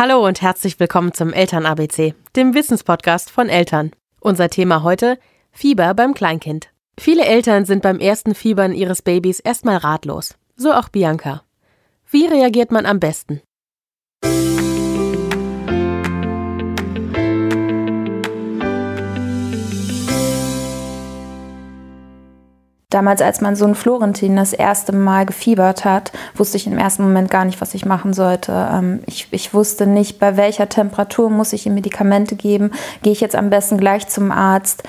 Hallo und herzlich willkommen zum Eltern ABC, dem Wissenspodcast von Eltern. Unser Thema heute Fieber beim Kleinkind. Viele Eltern sind beim ersten Fiebern ihres Babys erstmal ratlos. So auch Bianca. Wie reagiert man am besten? Damals, als mein Sohn Florentin das erste Mal gefiebert hat, wusste ich im ersten Moment gar nicht, was ich machen sollte. Ähm, ich, ich wusste nicht, bei welcher Temperatur muss ich ihm Medikamente geben. Gehe ich jetzt am besten gleich zum Arzt?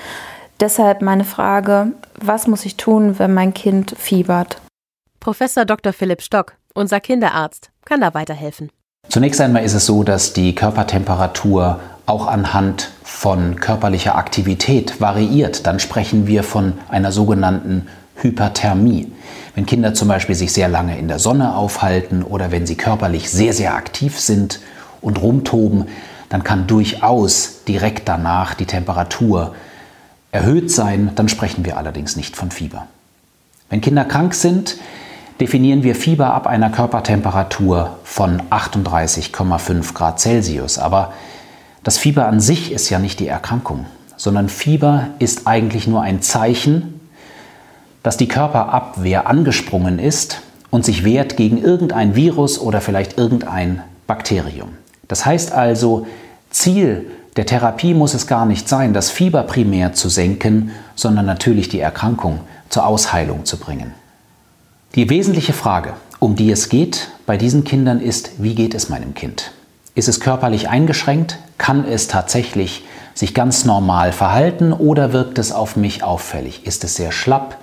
Deshalb meine Frage, was muss ich tun, wenn mein Kind fiebert? Professor Dr. Philipp Stock, unser Kinderarzt, kann da weiterhelfen. Zunächst einmal ist es so, dass die Körpertemperatur auch anhand von körperlicher Aktivität variiert. Dann sprechen wir von einer sogenannten Hyperthermie. Wenn Kinder zum Beispiel sich sehr lange in der Sonne aufhalten oder wenn sie körperlich sehr, sehr aktiv sind und rumtoben, dann kann durchaus direkt danach die Temperatur erhöht sein. Dann sprechen wir allerdings nicht von Fieber. Wenn Kinder krank sind, definieren wir Fieber ab einer Körpertemperatur von 38,5 Grad Celsius. Aber das Fieber an sich ist ja nicht die Erkrankung, sondern Fieber ist eigentlich nur ein Zeichen, dass die Körperabwehr angesprungen ist und sich wehrt gegen irgendein Virus oder vielleicht irgendein Bakterium. Das heißt also, Ziel der Therapie muss es gar nicht sein, das Fieber primär zu senken, sondern natürlich die Erkrankung zur Ausheilung zu bringen. Die wesentliche Frage, um die es geht bei diesen Kindern ist, wie geht es meinem Kind? Ist es körperlich eingeschränkt? Kann es tatsächlich sich ganz normal verhalten oder wirkt es auf mich auffällig? Ist es sehr schlapp?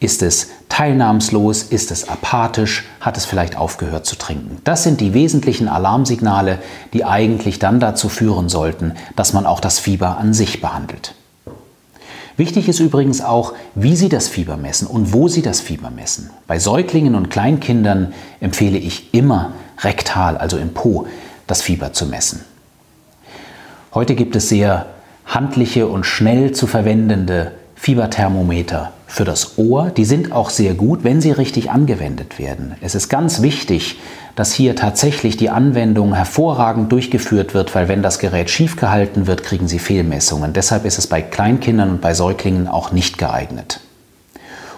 Ist es teilnahmslos? Ist es apathisch? Hat es vielleicht aufgehört zu trinken? Das sind die wesentlichen Alarmsignale, die eigentlich dann dazu führen sollten, dass man auch das Fieber an sich behandelt. Wichtig ist übrigens auch, wie Sie das Fieber messen und wo Sie das Fieber messen. Bei Säuglingen und Kleinkindern empfehle ich immer rektal, also im Po, das Fieber zu messen. Heute gibt es sehr handliche und schnell zu verwendende Fieberthermometer für das Ohr. Die sind auch sehr gut, wenn sie richtig angewendet werden. Es ist ganz wichtig, dass hier tatsächlich die Anwendung hervorragend durchgeführt wird, weil wenn das Gerät schief gehalten wird, kriegen sie Fehlmessungen. Deshalb ist es bei Kleinkindern und bei Säuglingen auch nicht geeignet.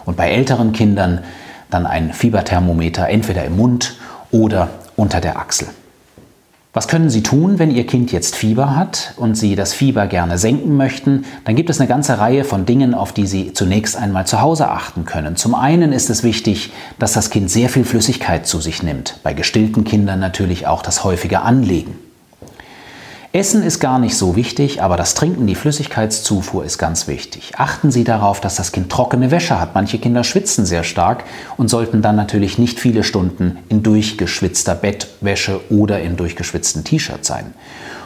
Und bei älteren Kindern dann ein Fieberthermometer entweder im Mund oder unter der Achsel. Was können Sie tun, wenn Ihr Kind jetzt Fieber hat und Sie das Fieber gerne senken möchten? Dann gibt es eine ganze Reihe von Dingen, auf die Sie zunächst einmal zu Hause achten können. Zum einen ist es wichtig, dass das Kind sehr viel Flüssigkeit zu sich nimmt. Bei gestillten Kindern natürlich auch das häufige Anlegen. Essen ist gar nicht so wichtig, aber das Trinken, die Flüssigkeitszufuhr ist ganz wichtig. Achten Sie darauf, dass das Kind trockene Wäsche hat. Manche Kinder schwitzen sehr stark und sollten dann natürlich nicht viele Stunden in durchgeschwitzter Bettwäsche oder in durchgeschwitzten T-Shirt sein.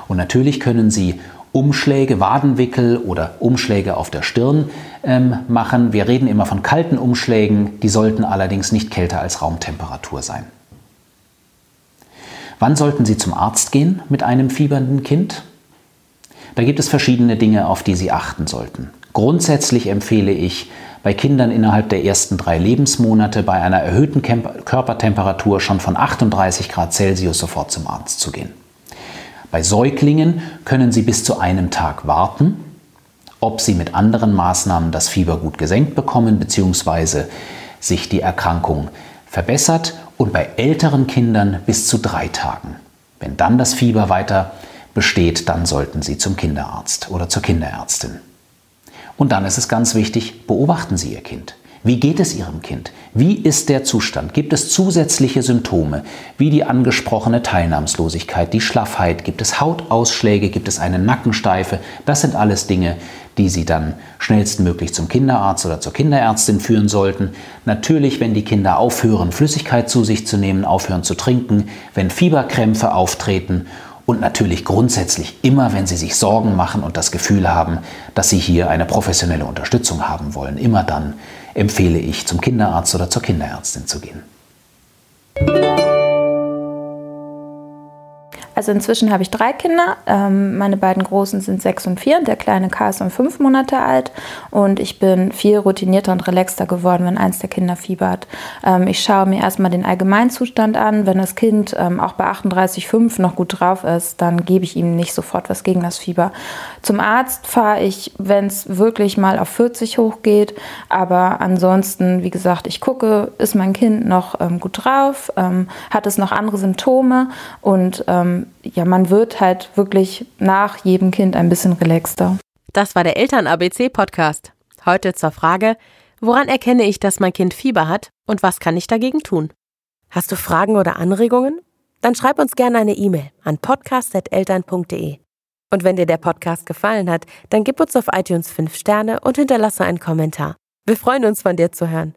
Und natürlich können Sie Umschläge, Wadenwickel oder Umschläge auf der Stirn ähm, machen. Wir reden immer von kalten Umschlägen, die sollten allerdings nicht kälter als Raumtemperatur sein. Wann sollten Sie zum Arzt gehen mit einem fiebernden Kind? Da gibt es verschiedene Dinge, auf die Sie achten sollten. Grundsätzlich empfehle ich, bei Kindern innerhalb der ersten drei Lebensmonate bei einer erhöhten Körpertemperatur schon von 38 Grad Celsius sofort zum Arzt zu gehen. Bei Säuglingen können Sie bis zu einem Tag warten, ob Sie mit anderen Maßnahmen das Fieber gut gesenkt bekommen bzw. sich die Erkrankung verbessert und bei älteren Kindern bis zu drei Tagen. Wenn dann das Fieber weiter besteht, dann sollten Sie zum Kinderarzt oder zur Kinderärztin. Und dann ist es ganz wichtig, beobachten Sie Ihr Kind. Wie geht es Ihrem Kind? Wie ist der Zustand? Gibt es zusätzliche Symptome, wie die angesprochene Teilnahmslosigkeit, die Schlaffheit? Gibt es Hautausschläge? Gibt es eine Nackensteife? Das sind alles Dinge, die Sie dann schnellstmöglich zum Kinderarzt oder zur Kinderärztin führen sollten. Natürlich, wenn die Kinder aufhören, Flüssigkeit zu sich zu nehmen, aufhören zu trinken, wenn Fieberkrämpfe auftreten und natürlich grundsätzlich immer, wenn Sie sich Sorgen machen und das Gefühl haben, dass Sie hier eine professionelle Unterstützung haben wollen, immer dann empfehle ich, zum Kinderarzt oder zur Kinderärztin zu gehen. Also inzwischen habe ich drei Kinder. Ähm, meine beiden Großen sind sechs und vier. Der kleine K ist um fünf Monate alt. Und ich bin viel routinierter und relaxter geworden, wenn eins der Kinder fiebert. Ähm, ich schaue mir erstmal den Allgemeinzustand an. Wenn das Kind ähm, auch bei 38,5 noch gut drauf ist, dann gebe ich ihm nicht sofort was gegen das Fieber. Zum Arzt fahre ich, wenn es wirklich mal auf 40 hochgeht. Aber ansonsten, wie gesagt, ich gucke, ist mein Kind noch ähm, gut drauf? Ähm, hat es noch andere Symptome? Und ja, man wird halt wirklich nach jedem Kind ein bisschen relaxter. Das war der Eltern-ABC-Podcast. Heute zur Frage, woran erkenne ich, dass mein Kind Fieber hat und was kann ich dagegen tun? Hast du Fragen oder Anregungen? Dann schreib uns gerne eine E-Mail an podcast.eltern.de. Und wenn dir der Podcast gefallen hat, dann gib uns auf iTunes 5 Sterne und hinterlasse einen Kommentar. Wir freuen uns, von dir zu hören.